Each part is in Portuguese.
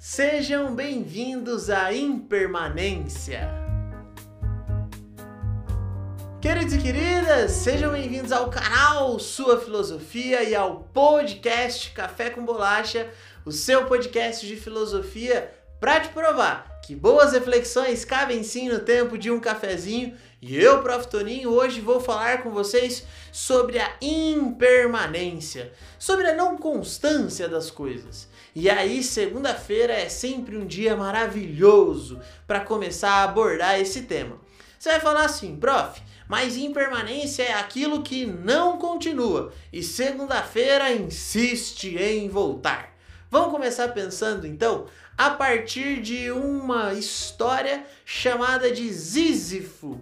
Sejam bem-vindos à Impermanência. Queridos e queridas, sejam bem-vindos ao canal Sua Filosofia e ao podcast Café com Bolacha, o seu podcast de filosofia para te provar que boas reflexões cabem sim no tempo de um cafezinho. E eu, Prof. Toninho, hoje vou falar com vocês sobre a impermanência, sobre a não constância das coisas. E aí, segunda-feira é sempre um dia maravilhoso para começar a abordar esse tema. Você vai falar assim, prof, mas impermanência é aquilo que não continua e segunda-feira insiste em voltar. Vamos começar pensando então a partir de uma história chamada de Sísifo.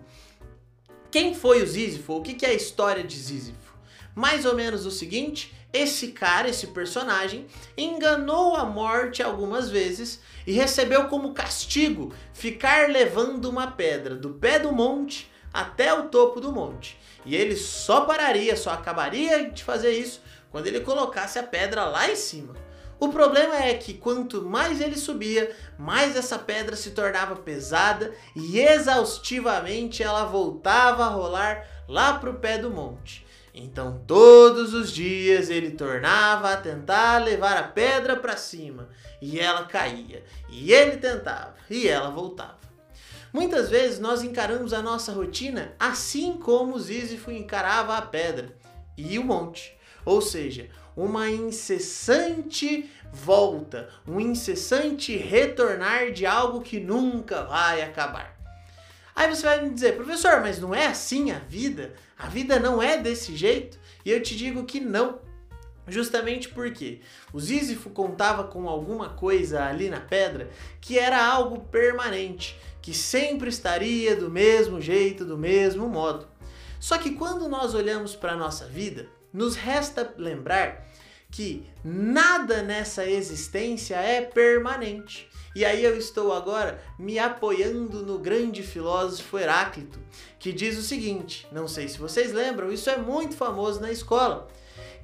Quem foi o Sísifo? O que é a história de Sísifo? Mais ou menos o seguinte: esse cara, esse personagem, enganou a morte algumas vezes e recebeu como castigo ficar levando uma pedra do pé do monte até o topo do monte. E ele só pararia, só acabaria de fazer isso quando ele colocasse a pedra lá em cima. O problema é que quanto mais ele subia, mais essa pedra se tornava pesada e exaustivamente ela voltava a rolar lá para o pé do monte. Então todos os dias ele tornava a tentar levar a pedra para cima e ela caía, e ele tentava e ela voltava. Muitas vezes nós encaramos a nossa rotina assim como Sísifo encarava a pedra e o monte, ou seja, uma incessante volta, um incessante retornar de algo que nunca vai acabar. Aí você vai me dizer, professor, mas não é assim a vida? A vida não é desse jeito? E eu te digo que não. Justamente porque o Sísifo contava com alguma coisa ali na pedra que era algo permanente, que sempre estaria do mesmo jeito, do mesmo modo. Só que quando nós olhamos para a nossa vida, nos resta lembrar que nada nessa existência é permanente. E aí eu estou agora me apoiando no grande filósofo Heráclito, que diz o seguinte: não sei se vocês lembram, isso é muito famoso na escola,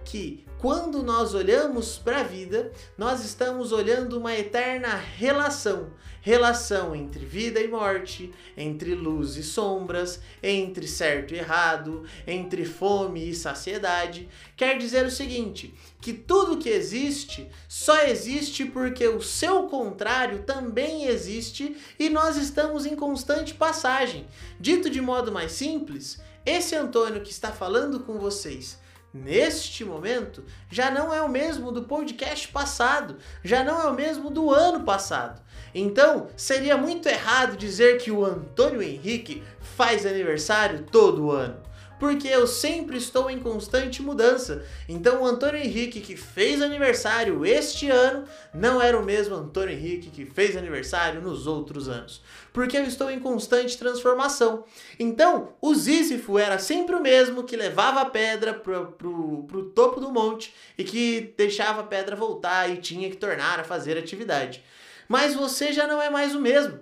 que quando nós olhamos para a vida, nós estamos olhando uma eterna relação relação entre vida e morte, entre luz e sombras, entre certo e errado, entre fome e saciedade. Quer dizer o seguinte: que tudo que existe só existe porque o seu contrário também existe e nós estamos em constante passagem. Dito de modo mais simples, esse Antônio que está falando com vocês neste momento já não é o mesmo do podcast passado, já não é o mesmo do ano passado. Então, seria muito errado dizer que o Antônio Henrique faz aniversário todo ano porque eu sempre estou em constante mudança. Então o Antônio Henrique que fez aniversário este ano não era o mesmo Antônio Henrique que fez aniversário nos outros anos, porque eu estou em constante transformação. Então o Sísifo era sempre o mesmo que levava a pedra pro, pro, pro topo do monte e que deixava a pedra voltar e tinha que tornar a fazer atividade. Mas você já não é mais o mesmo.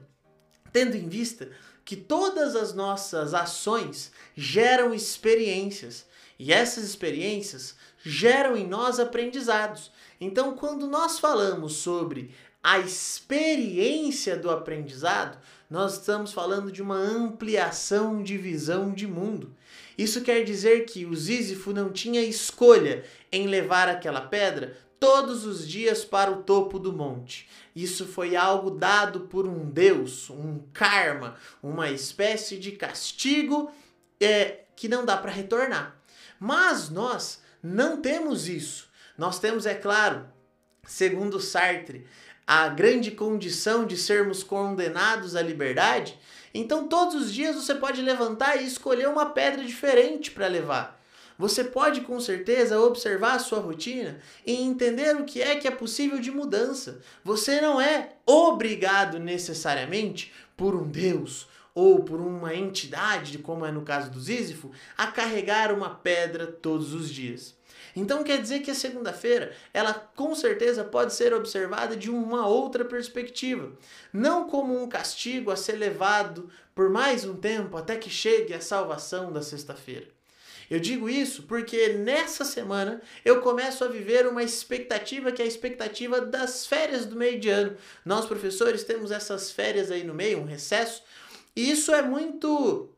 Tendo em vista que todas as nossas ações geram experiências e essas experiências geram em nós aprendizados. Então, quando nós falamos sobre a experiência do aprendizado, nós estamos falando de uma ampliação de visão de mundo. Isso quer dizer que o Sísifo não tinha escolha em levar aquela pedra todos os dias para o topo do monte. Isso foi algo dado por um Deus, um karma, uma espécie de castigo é, que não dá para retornar. Mas nós não temos isso. Nós temos, é claro, segundo Sartre, a grande condição de sermos condenados à liberdade. Então, todos os dias você pode levantar e escolher uma pedra diferente para levar. Você pode com certeza observar a sua rotina e entender o que é que é possível de mudança. Você não é obrigado necessariamente por um Deus ou por uma entidade, como é no caso do Sísifo, a carregar uma pedra todos os dias. Então quer dizer que a segunda-feira, ela com certeza pode ser observada de uma outra perspectiva, não como um castigo a ser levado por mais um tempo até que chegue a salvação da sexta-feira. Eu digo isso porque nessa semana eu começo a viver uma expectativa que é a expectativa das férias do meio de ano. Nós, professores, temos essas férias aí no meio, um recesso, e isso é muito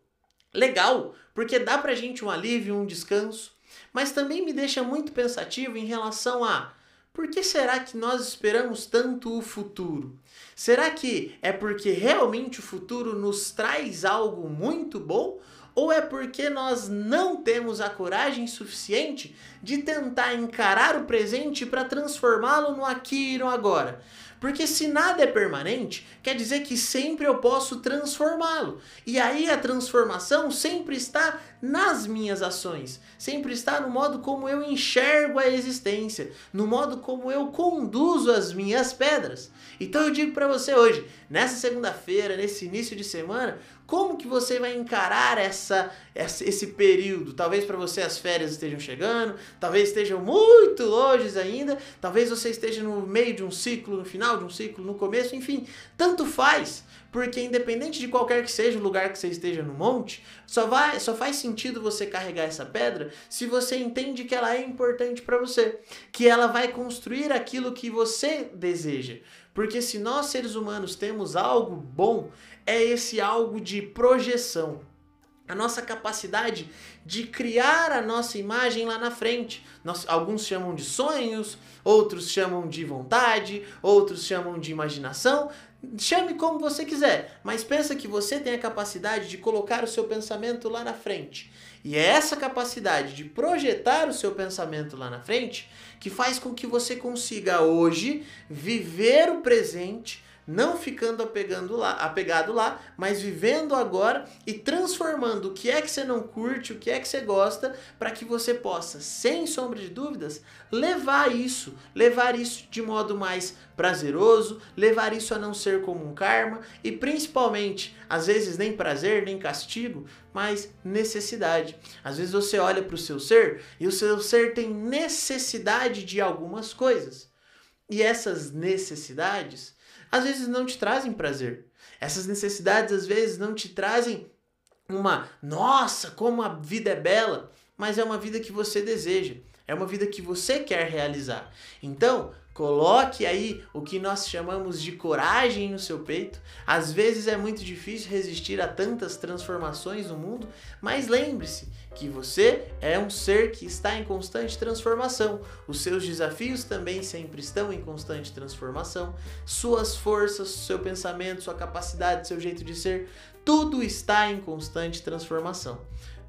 legal, porque dá pra gente um alívio, um descanso, mas também me deixa muito pensativo em relação a por que será que nós esperamos tanto o futuro? Será que é porque realmente o futuro nos traz algo muito bom? Ou é porque nós não temos a coragem suficiente de tentar encarar o presente para transformá-lo no aqui e no agora? Porque se nada é permanente, quer dizer que sempre eu posso transformá-lo. E aí a transformação sempre está nas minhas ações, sempre está no modo como eu enxergo a existência, no modo como eu conduzo as minhas pedras. Então eu digo para você hoje, nessa segunda-feira, nesse início de semana, como que você vai encarar essa, esse período? Talvez para você as férias estejam chegando, talvez estejam muito longe ainda, talvez você esteja no meio de um ciclo, no final de um ciclo, no começo, enfim, tanto faz, porque independente de qualquer que seja o lugar que você esteja no monte, só vai, só faz sentido você carregar essa pedra se você entende que ela é importante para você, que ela vai construir aquilo que você deseja. Porque se nós seres humanos temos algo bom, é esse algo de projeção. A nossa capacidade de criar a nossa imagem lá na frente. Nós, alguns chamam de sonhos, outros chamam de vontade, outros chamam de imaginação. Chame como você quiser, mas pensa que você tem a capacidade de colocar o seu pensamento lá na frente. E é essa capacidade de projetar o seu pensamento lá na frente que faz com que você consiga hoje viver o presente não ficando apegando lá, apegado lá, mas vivendo agora e transformando o que é que você não curte, o que é que você gosta, para que você possa, sem sombra de dúvidas, levar isso, levar isso de modo mais prazeroso, levar isso a não ser como um karma e principalmente, às vezes nem prazer, nem castigo, mas necessidade. Às vezes você olha para o seu ser e o seu ser tem necessidade de algumas coisas. E essas necessidades às vezes não te trazem prazer. Essas necessidades às vezes não te trazem uma, nossa, como a vida é bela, mas é uma vida que você deseja, é uma vida que você quer realizar. Então, Coloque aí o que nós chamamos de coragem no seu peito. Às vezes é muito difícil resistir a tantas transformações no mundo, mas lembre-se que você é um ser que está em constante transformação. Os seus desafios também sempre estão em constante transformação. Suas forças, seu pensamento, sua capacidade, seu jeito de ser, tudo está em constante transformação.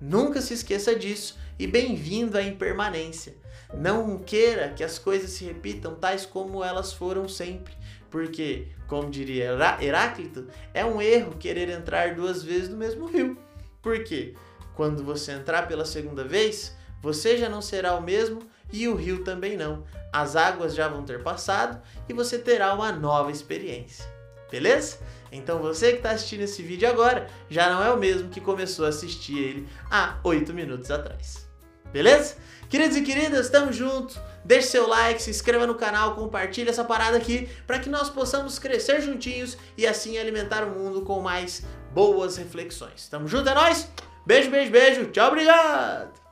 Nunca se esqueça disso e bem-vindo à impermanência. Não queira que as coisas se repitam tais como elas foram sempre, porque, como diria Heráclito, é um erro querer entrar duas vezes no mesmo rio. Porque quando você entrar pela segunda vez, você já não será o mesmo e o rio também não. As águas já vão ter passado e você terá uma nova experiência. Beleza? Então você que está assistindo esse vídeo agora já não é o mesmo que começou a assistir ele há 8 minutos atrás. Beleza? Queridos e queridas, estamos juntos. Deixe seu like, se inscreva no canal, compartilhe essa parada aqui para que nós possamos crescer juntinhos e assim alimentar o mundo com mais boas reflexões. Tamo junto, é nóis? Beijo, beijo, beijo. Tchau, obrigado!